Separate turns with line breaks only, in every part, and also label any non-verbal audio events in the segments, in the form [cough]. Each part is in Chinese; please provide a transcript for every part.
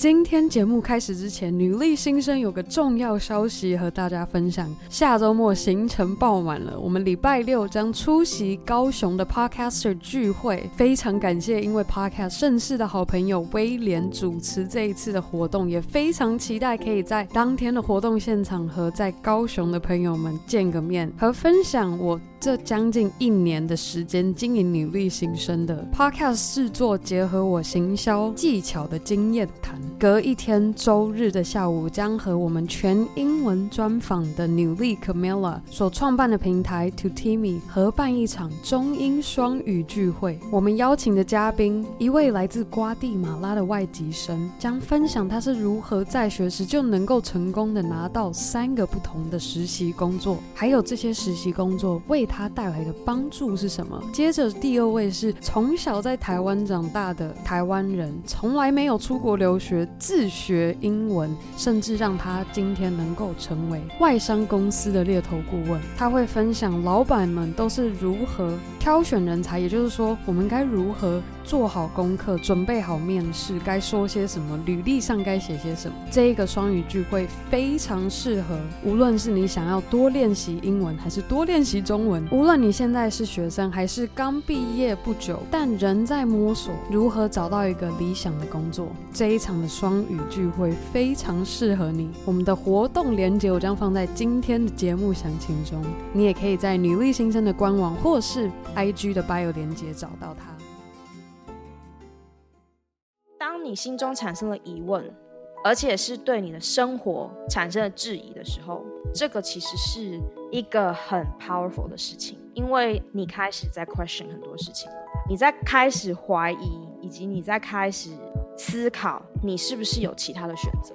今天节目开始之前，女力新生有个重要消息和大家分享。下周末行程爆满了，我们礼拜六将出席高雄的 Podcaster 聚会。非常感谢因为 Podcast 盛世的好朋友威廉主持这一次的活动，也非常期待可以在当天的活动现场和在高雄的朋友们见个面，和分享我这将近一年的时间经营女力新生的 Podcast 制作，结合我行销技巧的经验谈。隔一天周日的下午，将和我们全英文专访的女力 Camilla 所创办的平台 to timi 合办一场中英双语聚会。我们邀请的嘉宾，一位来自瓜地马拉的外籍生，将分享他是如何在学时就能够成功的拿到三个不同的实习工作，还有这些实习工作为他带来的帮助是什么。接着第二位是从小在台湾长大的台湾人，从来没有出国留学。自学英文，甚至让他今天能够成为外商公司的猎头顾问。他会分享老板们都是如何挑选人才，也就是说，我们该如何做好功课，准备好面试，该说些什么，履历上该写些什么。这一个双语聚会非常适合，无论是你想要多练习英文，还是多练习中文；无论你现在是学生，还是刚毕业不久，但仍在摸索如何找到一个理想的工作，这一场的双语聚会非常适合你。我们的活动链接我将放在今天的节目详情中，你也可以在女力新生的官网或是 IG 的 bio 链接找到他。
当你心中产生了疑问，而且是对你的生活产生了质疑的时候，这个其实是一个很 powerful 的事情，因为你开始在 question 很多事情，你在开始怀疑，以及你在开始思考，你是不是有其他的选择。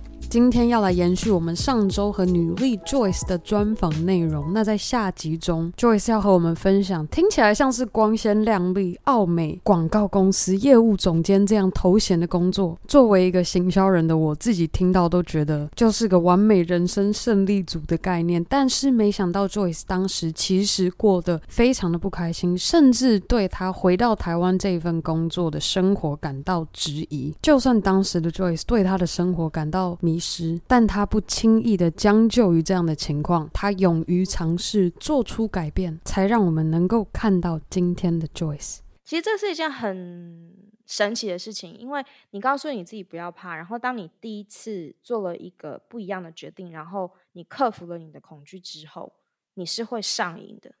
今天要来延续我们上周和女力 Joyce 的专访内容。那在下集中，Joyce 要和我们分享听起来像是光鲜亮丽、奥美广告公司业务总监这样头衔的工作。作为一个行销人的我自己听到都觉得就是个完美人生胜利组的概念。但是没想到 Joyce 当时其实过得非常的不开心，甚至对她回到台湾这一份工作的生活感到质疑。就算当时的 Joyce 对她的生活感到迷。但他不轻易的将就于这样的情况，他勇于尝试做出改变，才让我们能够看到今天的 Joyce。
其实这是一件很神奇的事情，因为你告诉你自己不要怕，然后当你第一次做了一个不一样的决定，然后你克服了你的恐惧之后，你是会上瘾的，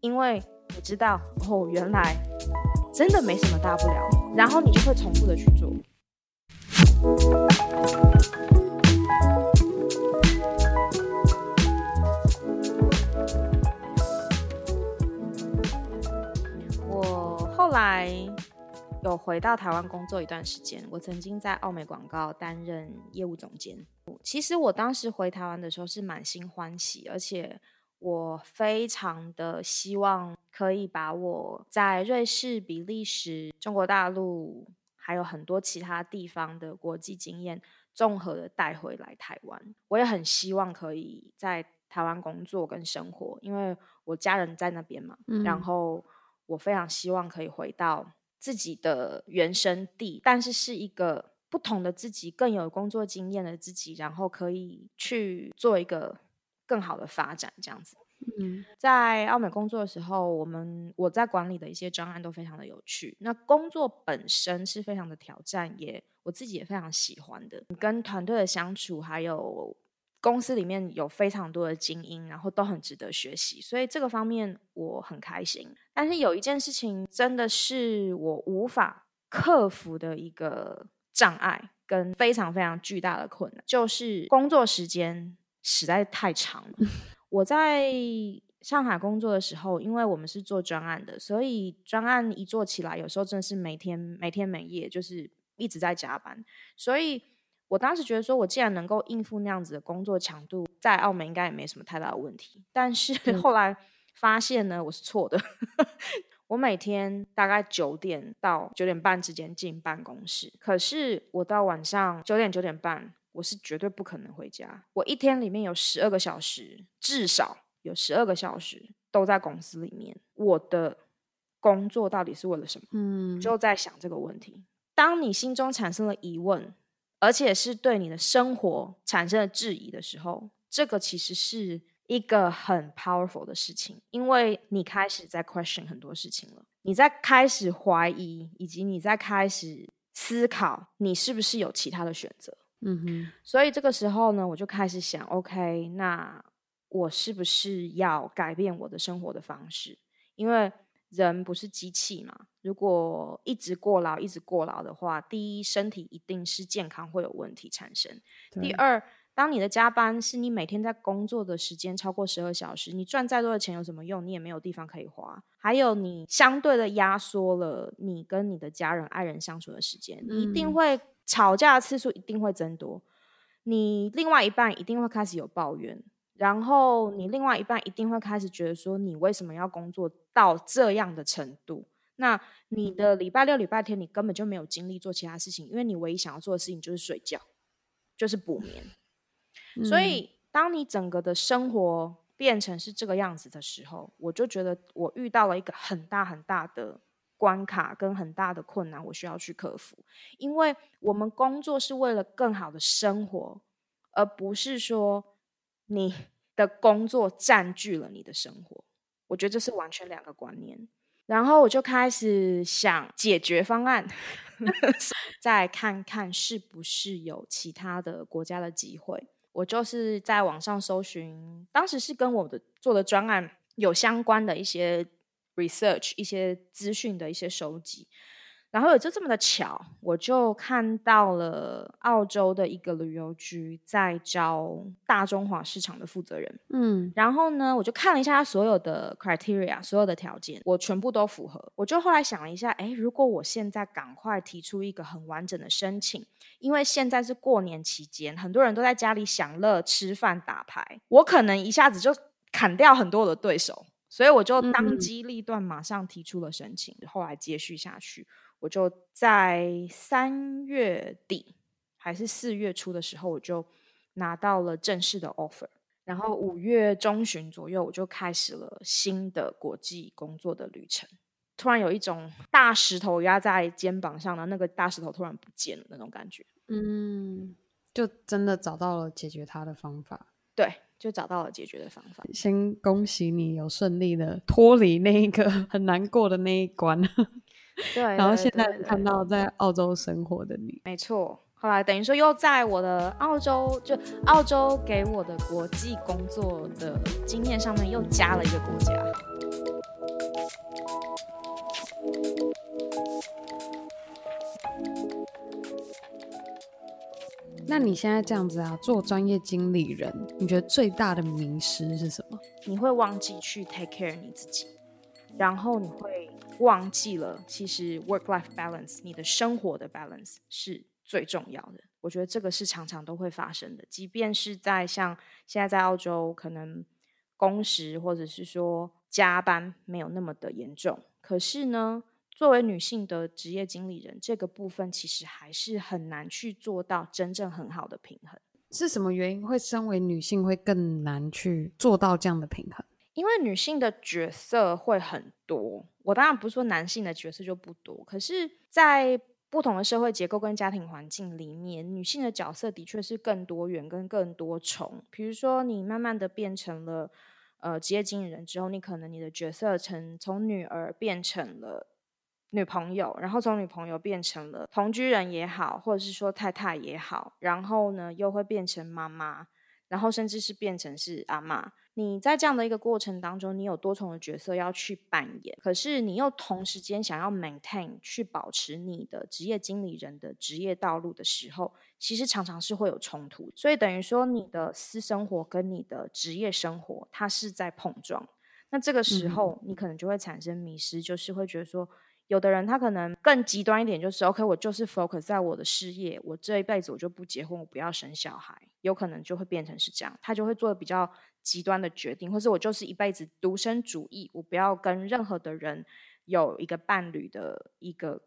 因为你知道哦，原来真的没什么大不了，然后你就会重复的去做。来有回到台湾工作一段时间，我曾经在奥美广告担任业务总监。其实我当时回台湾的时候是满心欢喜，而且我非常的希望可以把我在瑞士、比利时、中国大陆还有很多其他地方的国际经验综合的带回来台湾。我也很希望可以在台湾工作跟生活，因为我家人在那边嘛。嗯。然后。我非常希望可以回到自己的原生地，但是是一个不同的自己，更有工作经验的自己，然后可以去做一个更好的发展，这样子。嗯，在澳美工作的时候，我们我在管理的一些专案都非常的有趣。那工作本身是非常的挑战，也我自己也非常喜欢的，跟团队的相处还有。公司里面有非常多的精英，然后都很值得学习，所以这个方面我很开心。但是有一件事情真的是我无法克服的一个障碍，跟非常非常巨大的困难，就是工作时间实在太长了。[laughs] 我在上海工作的时候，因为我们是做专案的，所以专案一做起来，有时候真的是每天每天每夜就是一直在加班，所以。我当时觉得说，我既然能够应付那样子的工作强度，在澳门应该也没什么太大的问题。但是后来发现呢，我是错的。[laughs] 我每天大概九点到九点半之间进办公室，可是我到晚上九点九点半，我是绝对不可能回家。我一天里面有十二个小时，至少有十二个小时都在公司里面。我的工作到底是为了什么？嗯，就在想这个问题。当你心中产生了疑问，而且是对你的生活产生了质疑的时候，这个其实是一个很 powerful 的事情，因为你开始在 question 很多事情了，你在开始怀疑，以及你在开始思考，你是不是有其他的选择？嗯哼。所以这个时候呢，我就开始想，OK，那我是不是要改变我的生活的方式？因为人不是机器嘛，如果一直过劳，一直过劳的话，第一，身体一定是健康会有问题产生；第二，当你的加班是你每天在工作的时间超过十二小时，你赚再多的钱有什么用？你也没有地方可以花。还有，你相对的压缩了你跟你的家人、爱人相处的时间，你一定会吵架的次数一定会增多，你另外一半一定会开始有抱怨。然后你另外一半一定会开始觉得说，你为什么要工作到这样的程度？那你的礼拜六、礼拜天你根本就没有精力做其他事情，因为你唯一想要做的事情就是睡觉，就是补眠。[laughs] 嗯、所以当你整个的生活变成是这个样子的时候，我就觉得我遇到了一个很大很大的关卡跟很大的困难，我需要去克服。因为我们工作是为了更好的生活，而不是说。你的工作占据了你的生活，我觉得这是完全两个观念。然后我就开始想解决方案，[laughs] [laughs] 再看看是不是有其他的国家的机会。我就是在网上搜寻，当时是跟我的做的专案有相关的一些 research、一些资讯的一些收集。然后也就这么的巧，我就看到了澳洲的一个旅游局在招大中华市场的负责人。嗯，然后呢，我就看了一下他所有的 criteria，所有的条件，我全部都符合。我就后来想了一下，哎，如果我现在赶快提出一个很完整的申请，因为现在是过年期间，很多人都在家里享乐、吃饭、打牌，我可能一下子就砍掉很多我的对手，所以我就当机立断，马上提出了申请。嗯，后来接续下去。我就在三月底还是四月初的时候，我就拿到了正式的 offer。然后五月中旬左右，我就开始了新的国际工作的旅程。突然有一种大石头压在肩膀上的那个大石头突然不见了那种感觉。嗯，
就真的找到了解决它的方法。
对，就找到了解决的方法。
先恭喜你有顺利的脱离那一个很难过的那一关。
对，
然后现在看到在澳洲生活的你，
没错。后来等于说又在我的澳洲，就澳洲给我的国际工作的经验上面又加了一个国家。
那你现在这样子啊，做专业经理人，你觉得最大的迷失是什么？
你会忘记去 take care 你自己，然后你会。忘记了，其实 work-life balance，你的生活的 balance 是最重要的。我觉得这个是常常都会发生的，即便是在像现在在澳洲，可能工时或者是说加班没有那么的严重，可是呢，作为女性的职业经理人，这个部分其实还是很难去做到真正很好的平衡。
是什么原因会身为女性会更难去做到这样的平衡？
因为女性的角色会很多，我当然不是说男性的角色就不多，可是，在不同的社会结构跟家庭环境里面，女性的角色的确是更多元跟更多重。比如说，你慢慢的变成了呃职业经理人之后，你可能你的角色从从女儿变成了女朋友，然后从女朋友变成了同居人也好，或者是说太太也好，然后呢又会变成妈妈，然后甚至是变成是阿妈。你在这样的一个过程当中，你有多重的角色要去扮演，可是你又同时间想要 maintain 去保持你的职业经理人的职业道路的时候，其实常常是会有冲突。所以等于说，你的私生活跟你的职业生活，它是在碰撞。那这个时候，你可能就会产生迷失，就是会觉得说。有的人他可能更极端一点，就是 OK，我就是 focus 在我的事业，我这一辈子我就不结婚，我不要生小孩，有可能就会变成是这样，他就会做比较极端的决定，或是我就是一辈子独身主义，我不要跟任何的人有一个伴侣的一个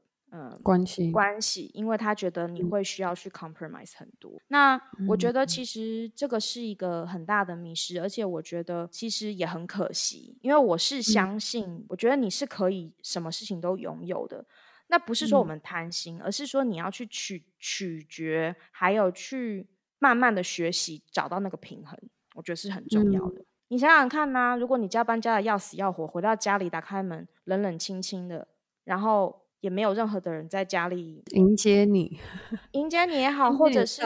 关系
关系，因为他觉得你会需要去 compromise 很多。嗯、那我觉得其实这个是一个很大的迷失，而且我觉得其实也很可惜，因为我是相信，嗯、我觉得你是可以什么事情都拥有的。那不是说我们贪心，嗯、而是说你要去取取决，还有去慢慢的学习，找到那个平衡，我觉得是很重要的。嗯、你想想看呐、啊，如果你加班加的要死要活，回到家里打开门，冷冷清清的，然后也没有任何的人在家里
迎接你，
迎接你也好，[laughs] 或者是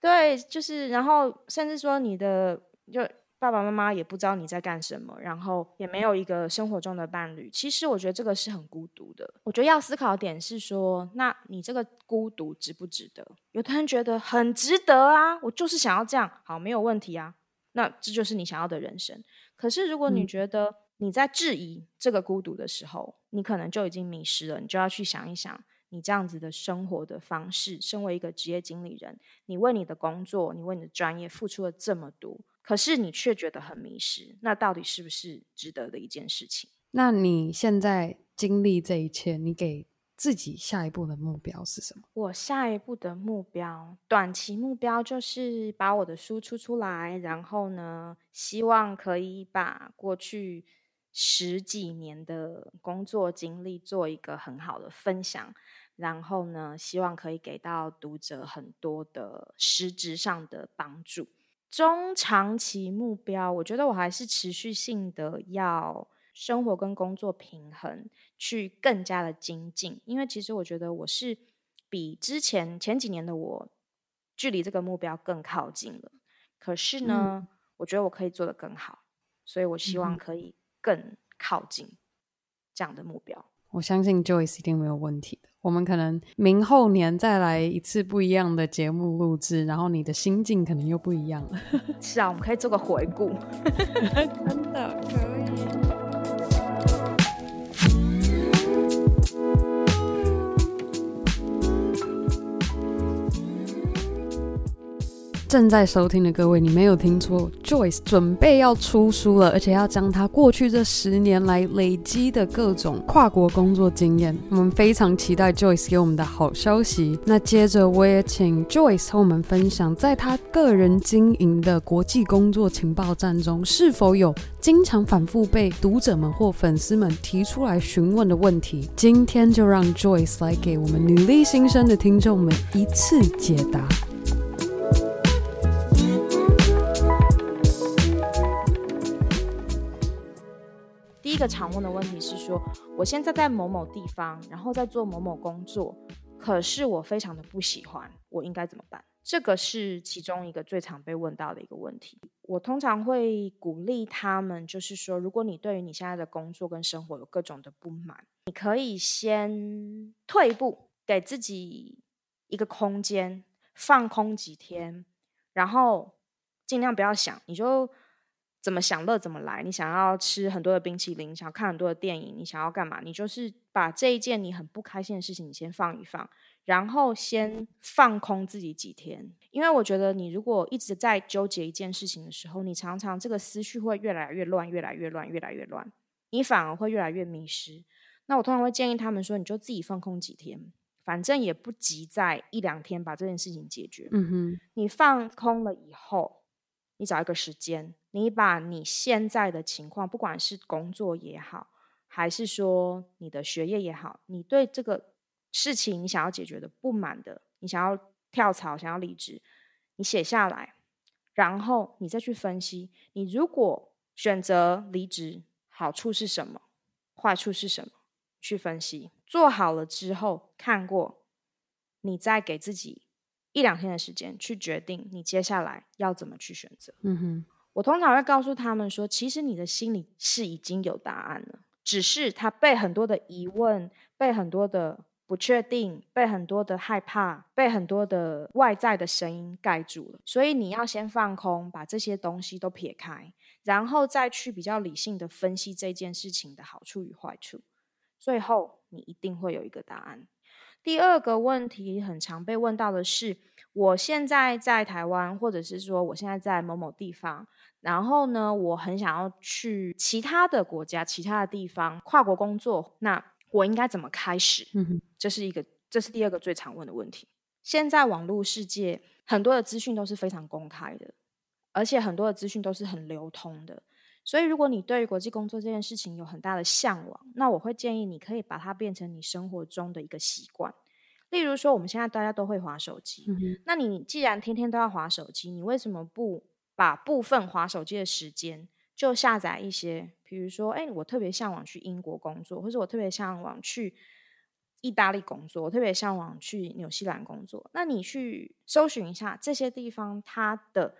对，就是然后甚至说你的就。爸爸妈妈也不知道你在干什么，然后也没有一个生活中的伴侣。其实我觉得这个是很孤独的。我觉得要思考的点是说，那你这个孤独值不值得？有的人觉得很值得啊，我就是想要这样，好，没有问题啊。那这就是你想要的人生。可是如果你觉得你在质疑这个孤独的时候，你可能就已经迷失了。你就要去想一想，你这样子的生活的方式，身为一个职业经理人，你为你的工作，你为你的专业付出了这么多。可是你却觉得很迷失，那到底是不是值得的一件事情？
那你现在经历这一切，你给自己下一步的目标是什么？
我下一步的目标，短期目标就是把我的书出出来，然后呢，希望可以把过去十几年的工作经历做一个很好的分享，然后呢，希望可以给到读者很多的实质上的帮助。中长期目标，我觉得我还是持续性的要生活跟工作平衡，去更加的精进。因为其实我觉得我是比之前前几年的我，距离这个目标更靠近了。可是呢，嗯、我觉得我可以做得更好，所以我希望可以更靠近这样的目标。
我相信 Joyce 一定没有问题的。我们可能明后年再来一次不一样的节目录制，然后你的心境可能又不一样了。[laughs]
是啊，我们可以做个回顾。[laughs]
真的可以。正在收听的各位，你没有听错，Joyce 准备要出书了，而且要将他过去这十年来累积的各种跨国工作经验，我们非常期待 Joyce 给我们的好消息。那接着我也请 Joyce 和我们分享，在他个人经营的国际工作情报站中，是否有经常反复被读者们或粉丝们提出来询问的问题。今天就让 Joyce 来给我们女力新生的听众们一次解答。
个常问的问题是说，我现在在某某地方，然后在做某某工作，可是我非常的不喜欢，我应该怎么办？这个是其中一个最常被问到的一个问题。我通常会鼓励他们，就是说，如果你对于你现在的工作跟生活有各种的不满，你可以先退一步，给自己一个空间，放空几天，然后尽量不要想，你就。怎么享乐怎么来。你想要吃很多的冰淇淋，想要看很多的电影，你想要干嘛？你就是把这一件你很不开心的事情，你先放一放，然后先放空自己几天。因为我觉得，你如果一直在纠结一件事情的时候，你常常这个思绪会越来越乱，越来越乱，越来越乱，你反而会越来越迷失。那我通常会建议他们说，你就自己放空几天，反正也不急，在一两天把这件事情解决。嗯哼，你放空了以后，你找一个时间。你把你现在的情况，不管是工作也好，还是说你的学业也好，你对这个事情你想要解决的不满的，你想要跳槽、想要离职，你写下来，然后你再去分析。你如果选择离职，好处是什么？坏处是什么？去分析。做好了之后，看过，你再给自己一两天的时间去决定，你接下来要怎么去选择。嗯哼。我通常会告诉他们说，其实你的心里是已经有答案了，只是他被很多的疑问、被很多的不确定、被很多的害怕、被很多的外在的声音盖住了。所以你要先放空，把这些东西都撇开，然后再去比较理性的分析这件事情的好处与坏处，最后你一定会有一个答案。第二个问题很常被问到的是，我现在在台湾，或者是说我现在在某某地方，然后呢，我很想要去其他的国家、其他的地方跨国工作，那我应该怎么开始？这是一个，这是第二个最常问的问题。现在网络世界很多的资讯都是非常公开的，而且很多的资讯都是很流通的。所以，如果你对于国际工作这件事情有很大的向往，那我会建议你可以把它变成你生活中的一个习惯。例如说，我们现在大家都会滑手机，嗯，那你既然天天都要滑手机，你为什么不把部分滑手机的时间就下载一些？比如说，哎，我特别向往去英国工作，或者我特别向往去意大利工作，我特别向往去纽西兰工作。那你去搜寻一下这些地方，它的。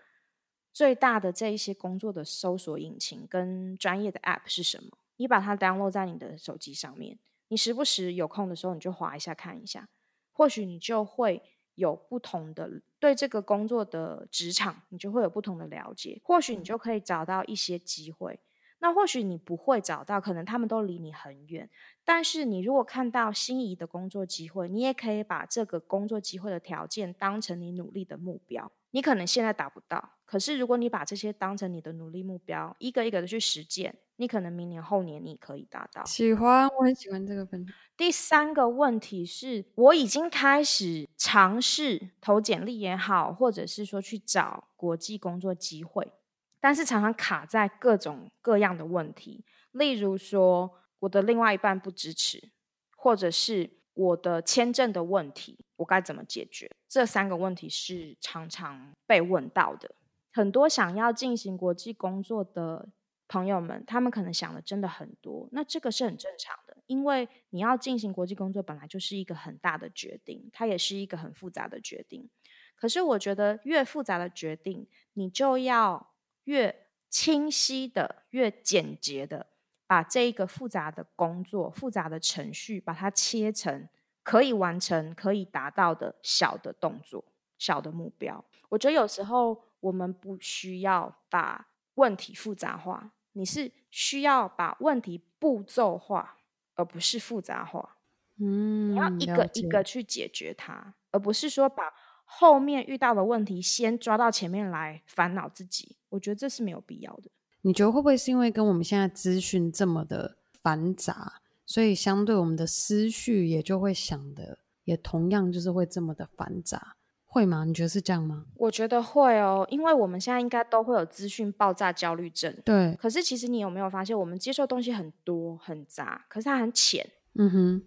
最大的这一些工作的搜索引擎跟专业的 App 是什么？你把它 download 在你的手机上面，你时不时有空的时候你就划一下看一下，或许你就会有不同的对这个工作的职场，你就会有不同的了解，或许你就可以找到一些机会。那或许你不会找到，可能他们都离你很远。但是你如果看到心仪的工作机会，你也可以把这个工作机会的条件当成你努力的目标。你可能现在达不到，可是如果你把这些当成你的努力目标，一个一个的去实践，你可能明年后年你可以达到。
喜欢，我很喜欢这个分。
第三个问题是，我已经开始尝试投简历也好，或者是说去找国际工作机会。但是常常卡在各种各样的问题，例如说我的另外一半不支持，或者是我的签证的问题，我该怎么解决？这三个问题是常常被问到的。很多想要进行国际工作的朋友们，他们可能想的真的很多，那这个是很正常的，因为你要进行国际工作本来就是一个很大的决定，它也是一个很复杂的决定。可是我觉得越复杂的决定，你就要越清晰的、越简洁的，把这一个复杂的工作、复杂的程序，把它切成可以完成、可以达到的小的动作、小的目标。我觉得有时候我们不需要把问题复杂化，你是需要把问题步骤化，而不是复杂化。
嗯，
你要一个一个去解决它，而不是说把。后面遇到的问题，先抓到前面来烦恼自己，我觉得这是没有必要的。
你觉得会不会是因为跟我们现在资讯这么的繁杂，所以相对我们的思绪也就会想的也同样就是会这么的繁杂，会吗？你觉得是这样吗？
我觉得会哦，因为我们现在应该都会有资讯爆炸焦虑症。
对。
可是其实你有没有发现，我们接受东西很多很杂，可是它很浅。
嗯哼。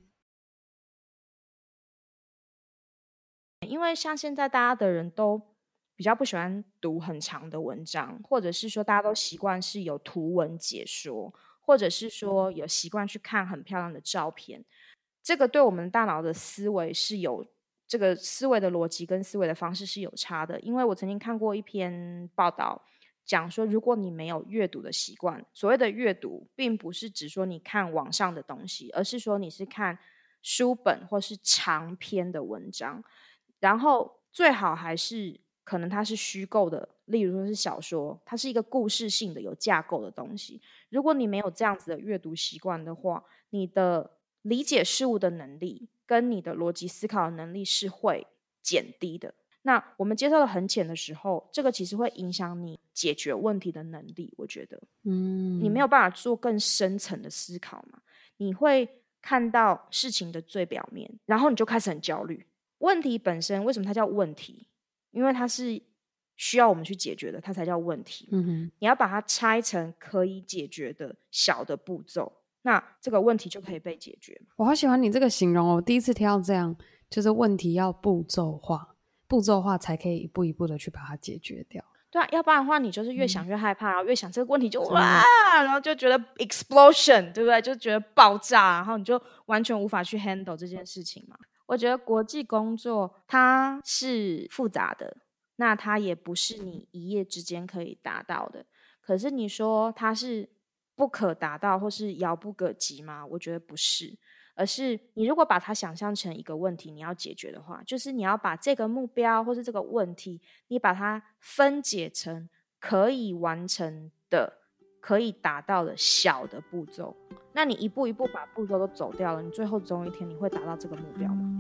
因为像现在大家的人都比较不喜欢读很长的文章，或者是说大家都习惯是有图文解说，或者是说有习惯去看很漂亮的照片。这个对我们大脑的思维是有这个思维的逻辑跟思维的方式是有差的。因为我曾经看过一篇报道，讲说如果你没有阅读的习惯，所谓的阅读并不是指说你看网上的东西，而是说你是看书本或是长篇的文章。然后最好还是可能它是虚构的，例如说是小说，它是一个故事性的、有架构的东西。如果你没有这样子的阅读习惯的话，你的理解事物的能力跟你的逻辑思考的能力是会减低的。那我们接受的很浅的时候，这个其实会影响你解决问题的能力。我觉得，嗯，你没有办法做更深层的思考嘛？你会看到事情的最表面，然后你就开始很焦虑。问题本身为什么它叫问题？因为它是需要我们去解决的，它才叫问题。嗯哼，你要把它拆成可以解决的小的步骤，那这个问题就可以被解决。
我好喜欢你这个形容哦，我第一次听到这样，就是问题要步骤化，步骤化才可以一步一步的去把它解决掉。
对啊，要不然的话，你就是越想越害怕，然后越想这个问题就哇，然后就觉得 explosion，对不对？就觉得爆炸，然后你就完全无法去 handle 这件事情嘛。我觉得国际工作它是复杂的，那它也不是你一夜之间可以达到的。可是你说它是不可达到或是遥不可及吗？我觉得不是，而是你如果把它想象成一个问题，你要解决的话，就是你要把这个目标或是这个问题，你把它分解成可以完成的。可以达到的小的步骤，那你一步一步把步骤都走掉了，你最后总有一天你会达到这个目标吗？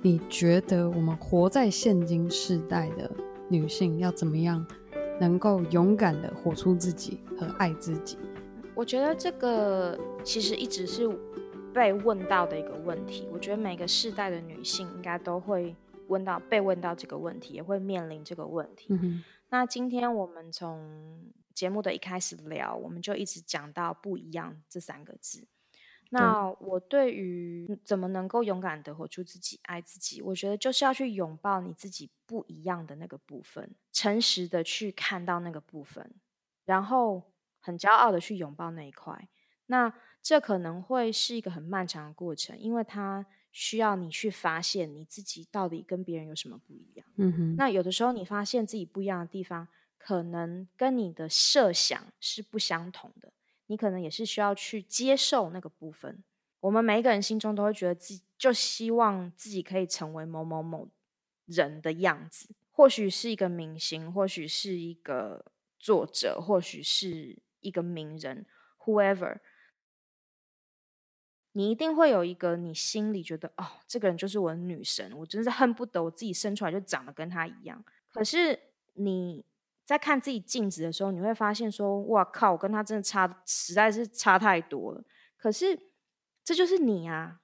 你觉得我们活在现今世代的女性要怎么样能够勇敢的活出自己和爱自己？
我觉得这个其实一直是被问到的一个问题。我觉得每个世代的女性应该都会问到、被问到这个问题，也会面临这个问题。嗯。那今天我们从节目的一开始聊，我们就一直讲到“不一样”这三个字。那我对于怎么能够勇敢的活出自己、爱自己，我觉得就是要去拥抱你自己不一样的那个部分，诚实的去看到那个部分，然后很骄傲的去拥抱那一块。那这可能会是一个很漫长的过程，因为它需要你去发现你自己到底跟别人有什么不一样。嗯哼。那有的时候你发现自己不一样的地方，可能跟你的设想是不相同的。你可能也是需要去接受那个部分。我们每一个人心中都会觉得自己就希望自己可以成为某某某人的样子，或许是一个明星，或许是一个作者，或许是一个名人，whoever。你一定会有一个你心里觉得哦，这个人就是我的女神，我真是恨不得我自己生出来就长得跟她一样。可是你。在看自己镜子的时候，你会发现说：“哇靠，我跟他真的差，实在是差太多了。”可是，这就是你啊，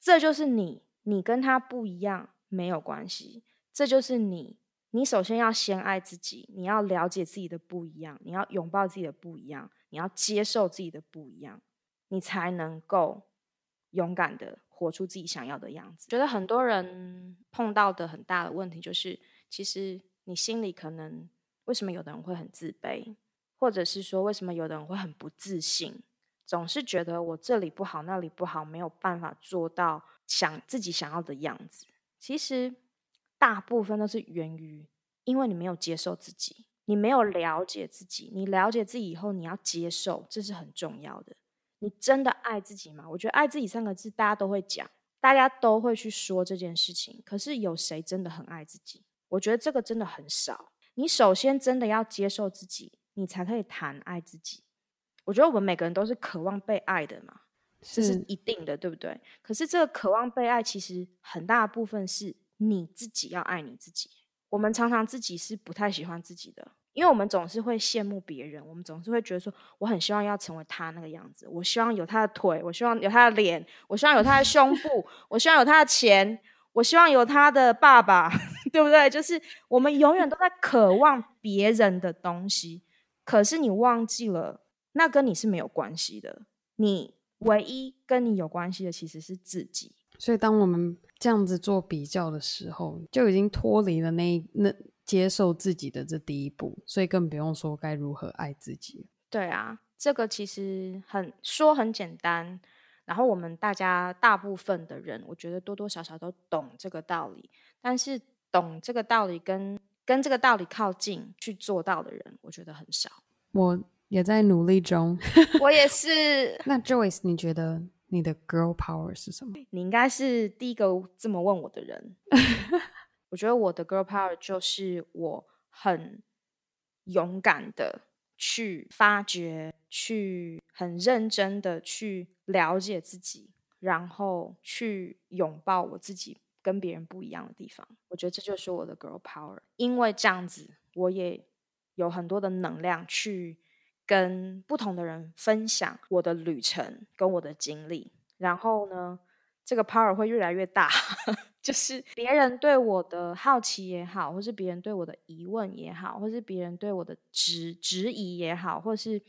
这就是你，你跟他不一样没有关系，这就是你。你首先要先爱自己，你要了解自己的不一样，你要拥抱自己的不一样，你要接受自己的不一样，你才能够勇敢的活出自己想要的样子。觉得很多人碰到的很大的问题就是，其实你心里可能。为什么有的人会很自卑，或者是说为什么有的人会很不自信，总是觉得我这里不好，那里不好，没有办法做到想自己想要的样子。其实大部分都是源于，因为你没有接受自己，你没有了解自己。你了解自己以后，你要接受，这是很重要的。你真的爱自己吗？我觉得“爱自己”三个字，大家都会讲，大家都会去说这件事情。可是有谁真的很爱自己？我觉得这个真的很少。你首先真的要接受自己，你才可以谈爱自己。我觉得我们每个人都是渴望被爱的嘛，这是一定的，对不对？可是这个渴望被爱，其实很大的部分是你自己要爱你自己。我们常常自己是不太喜欢自己的，因为我们总是会羡慕别人，我们总是会觉得说，我很希望要成为他那个样子，我希望有他的腿，我希望有他的脸，我希望有他的胸部，我希望有他的钱。我希望有他的爸爸，[laughs] 对不对？就是我们永远都在渴望别人的东西，可是你忘记了，那跟你是没有关系的。你唯一跟你有关系的其实是自己。
所以，当我们这样子做比较的时候，就已经脱离了那那接受自己的这第一步，所以更不用说该如何爱自己。
对啊，这个其实很说很简单。然后我们大家大部分的人，我觉得多多少少都懂这个道理，但是懂这个道理跟跟这个道理靠近去做到的人，我觉得很少。
我也在努力中，[laughs]
我也是。
那 Joyce，你觉得你的 girl power 是什么？
你应该是第一个这么问我的人。[laughs] 我觉得我的 girl power 就是我很勇敢的去发掘，去很认真的去。了解自己，然后去拥抱我自己跟别人不一样的地方。我觉得这就是我的 girl power。因为这样子，我也有很多的能量去跟不同的人分享我的旅程跟我的经历。然后呢，这个 power 会越来越大。[laughs] 就是别人对我的好奇也好，或是别人对我的疑问也好，或是别人对我的质质疑也好，或是。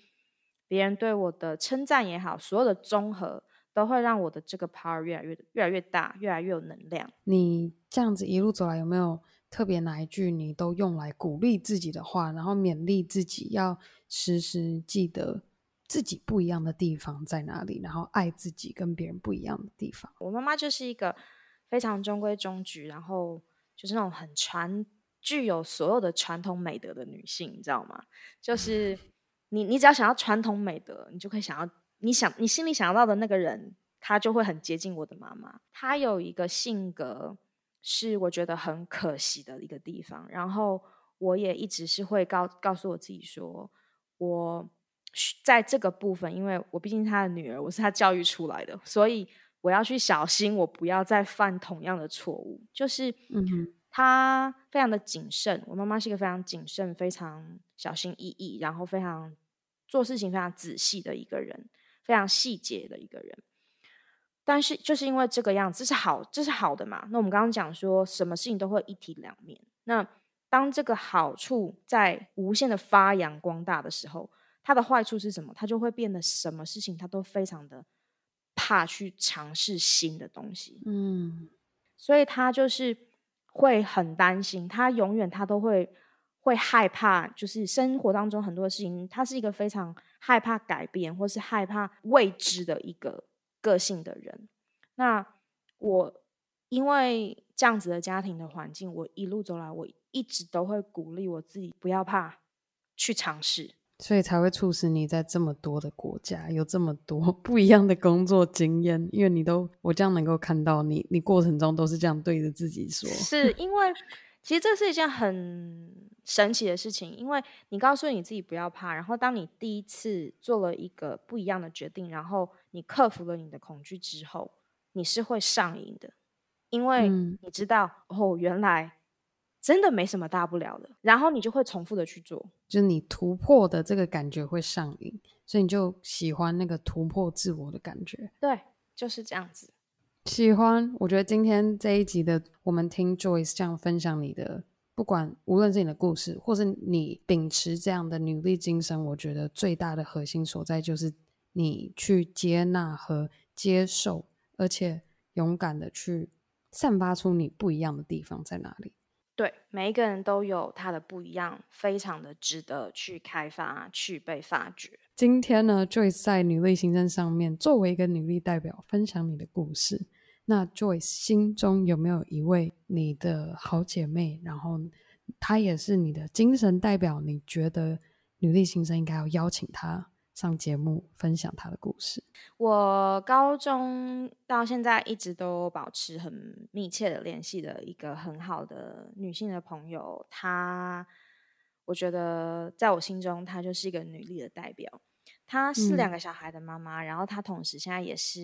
别人对我的称赞也好，所有的综合都会让我的这个 power 越来越越来越大，越来越有能量。
你这样子一路走来，有没有特别哪一句你都用来鼓励自己的话，然后勉励自己要时时记得自己不一样的地方在哪里，然后爱自己跟别人不一样的地方？
我妈妈就是一个非常中规中矩，然后就是那种很传具有所有的传统美德的女性，你知道吗？就是。[laughs] 你你只要想要传统美德，你就可以想要你想你心里想要到的那个人，他就会很接近我的妈妈。她有一个性格是我觉得很可惜的一个地方，然后我也一直是会告告诉我自己说，我在这个部分，因为我毕竟是她的女儿，我是她教育出来的，所以我要去小心，我不要再犯同样的错误。就是，嗯哼，她非常的谨慎。我妈妈是一个非常谨慎、非常小心翼翼，然后非常做事情非常仔细的一个人，非常细节的一个人。但是就是因为这个样子，这是好，这是好的嘛？那我们刚刚讲说，什么事情都会一体两面。那当这个好处在无限的发扬光大的时候，它的坏处是什么？它就会变得什么事情它都非常的怕去尝试新的东西。嗯，所以他就是。会很担心，他永远他都会会害怕，就是生活当中很多事情，他是一个非常害怕改变或是害怕未知的一个个性的人。那我因为这样子的家庭的环境，我一路走来，我一直都会鼓励我自己不要怕去尝试。
所以才会促使你在这么多的国家有这么多 [laughs] 不一样的工作经验，因为你都我这样能够看到你，你过程中都是这样对着自己说。
是因为 [laughs] 其实这是一件很神奇的事情，因为你告诉你自己不要怕，然后当你第一次做了一个不一样的决定，然后你克服了你的恐惧之后，你是会上瘾的，因为你知道、嗯、哦，原来。真的没什么大不了的，然后你就会重复的去做，
就是你突破的这个感觉会上瘾，所以你就喜欢那个突破自我的感觉。
对，就是这样子。
喜欢。我觉得今天这一集的我们听 Joyce 这样分享你的，不管无论是你的故事，或是你秉持这样的努力精神，我觉得最大的核心所在就是你去接纳和接受，而且勇敢的去散发出你不一样的地方在哪里。
对，每一个人都有他的不一样，非常的值得去开发、去被发掘。
今天呢，Joyce 在女力新生上面作为一个女力代表，分享你的故事。那 Joyce 心中有没有一位你的好姐妹，然后她也是你的精神代表？你觉得女力新生应该要邀请她？上节目分享他的故事。
我高中到现在一直都保持很密切的联系的一个很好的女性的朋友，她我觉得在我心中她就是一个女力的代表。她是两个小孩的妈妈，嗯、然后她同时现在也是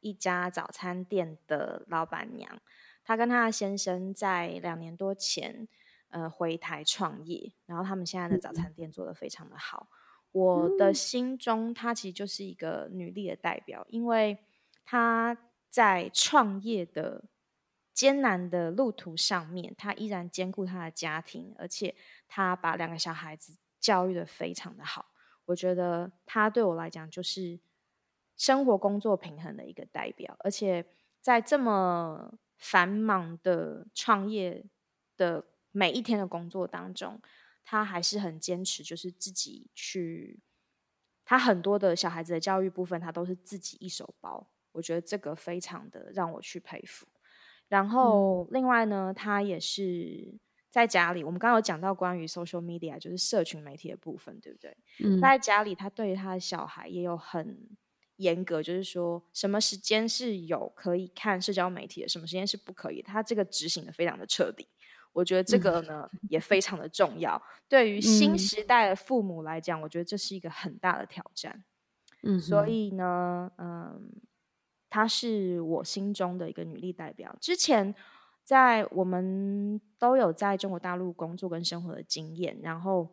一家早餐店的老板娘。她跟她的先生在两年多前呃回台创业，然后他们现在的早餐店做得非常的好。嗯我的心中，她其实就是一个女力的代表，因为她在创业的艰难的路途上面，她依然兼顾她的家庭，而且她把两个小孩子教育得非常的好。我觉得她对我来讲就是生活工作平衡的一个代表，而且在这么繁忙的创业的每一天的工作当中。他还是很坚持，就是自己去。他很多的小孩子的教育部分，他都是自己一手包。我觉得这个非常的让我去佩服。然后另外呢，他也是在家里，我们刚刚有讲到关于 social media，就是社群媒体的部分，对不对？嗯。他在家里，他对于他的小孩也有很严格，就是说什么时间是有可以看社交媒体的，什么时间是不可以。他这个执行的非常的彻底。我觉得这个呢、嗯、也非常的重要，对于新时代的父母来讲，嗯、我觉得这是一个很大的挑战。嗯，所以呢，嗯，她是我心中的一个女力代表。之前在我们都有在中国大陆工作跟生活的经验，然后。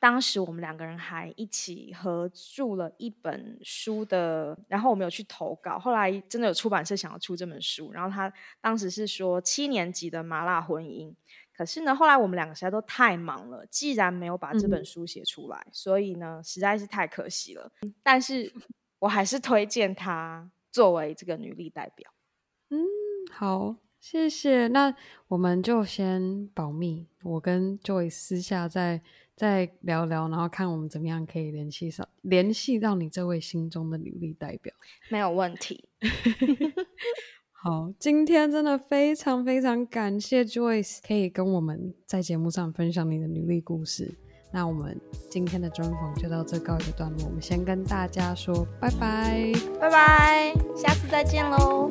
当时我们两个人还一起合著了一本书的，然后我们有去投稿。后来真的有出版社想要出这本书，然后他当时是说七年级的麻辣婚姻。可是呢，后来我们两个实在都太忙了，既然没有把这本书写出来，嗯、所以呢，实在是太可惜了。但是我还是推荐他作为这个女力代表。
嗯，好，谢谢。那我们就先保密，我跟 Joyce 私下再。再聊聊，然后看我们怎么样可以联系上，联系到你这位心中的女力代表，[laughs]
没有问题。[laughs]
好，今天真的非常非常感谢 Joyce 可以跟我们在节目上分享你的女力故事。那我们今天的专访就到这告一个段落，我们先跟大家说拜拜，
拜拜，下次再见喽。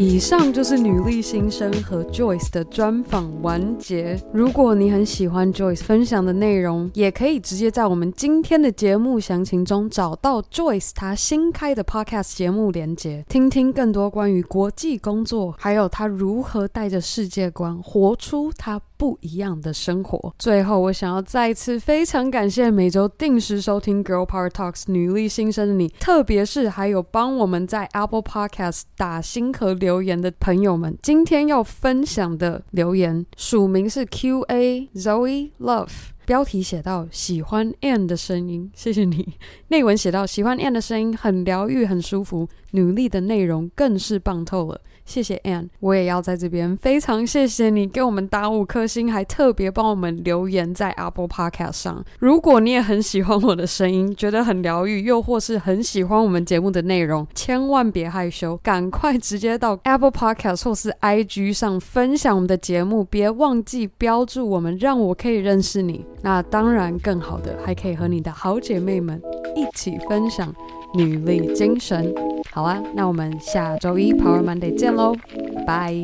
以上就是女力新生和 Joyce 的专访完结。如果你很喜欢 Joyce 分享的内容，也可以直接在我们今天的节目详情中找到 Joyce 她新开的 Podcast 节目连接，听听更多关于国际工作，还有她如何带着世界观活出她不一样的生活。最后，我想要再次非常感谢每周定时收听 Girl Power Talks 女力新生的你，特别是还有帮我们在 Apple Podcast 打星和留留言的朋友们。今天要分享的留言署名是 Q A Zoe Love，标题写到喜欢 Ann 的声音，谢谢你。[laughs] 内文写到喜欢 Ann 的声音很疗愈，很舒服，努力的内容更是棒透了。谢谢 Ann，我也要在这边非常谢谢你给我们打五颗星，还特别帮我们留言在 Apple Podcast 上。如果你也很喜欢我的声音，觉得很疗愈，又或是很喜欢我们节目的内容，千万别害羞，赶快直接到 Apple Podcast 或是 IG 上分享我们的节目，别忘记标注我们，让我可以认识你。那当然，更好的还可以和你的好姐妹们一起分享女力精神，好啊，那我们下周一 power Monday 见喽，拜。